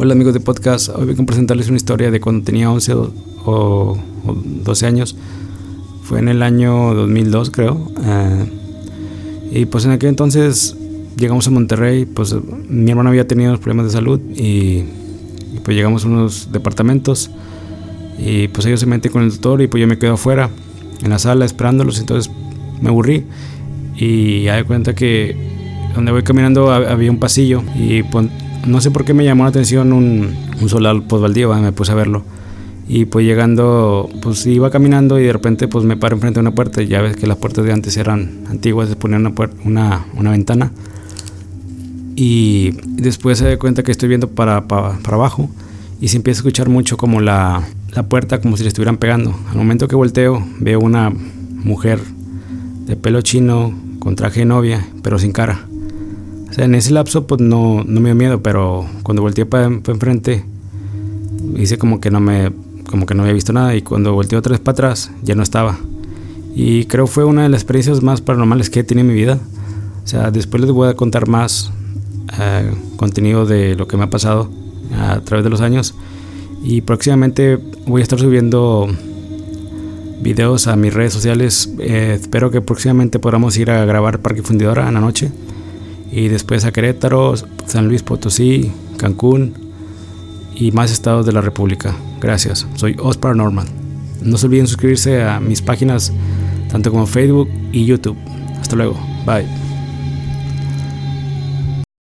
Hola amigos de podcast, hoy voy a presentarles una historia de cuando tenía 11 o, 12 años. Fue en el año 2002 creo. Eh, y pues en aquel entonces llegamos a Monterrey, pues mi hermano había tenido problemas de salud y, pues llegamos a unos departamentos y pues ellos se meten con el doctor y pues yo me quedo afuera en la sala esperándolos, entonces me aburrí y ya cuenta que donde voy caminando había un pasillo y pues, no sé por qué me llamó la atención un, un solar posbaldío, me puse a verlo. Y pues llegando, pues iba caminando y de repente pues me paro enfrente de una puerta. Y ya ves que las puertas de antes eran antiguas, se ponían una, una, una ventana. Y después se da cuenta que estoy viendo para, para, para, abajo y se empieza a escuchar mucho como la, la puerta, como si le estuvieran pegando. Al momento que volteo, veo una mujer de pelo chino, con traje de novia, pero sin cara en ese lapso pues no, no me dio miedo, pero cuando volteé para, enfrente hice como que no me como que no había visto nada y cuando volteé otra vez para atrás ya no estaba. Y creo fue una de las experiencias más paranormales que he tenido en mi vida. O sea, después les voy a contar más eh, contenido de lo que me ha pasado a través de los años. Y próximamente voy a estar subiendo videos a mis redes sociales. Eh, espero que próximamente podamos ir a grabar Parque Fundidora en la noche y después a Querétaro, San Luis Potosí, Cancún y más estados de la República. Gracias, soy Ospar Norman. No se olviden suscribirse a mis páginas tanto como Facebook y YouTube. Hasta luego, bye.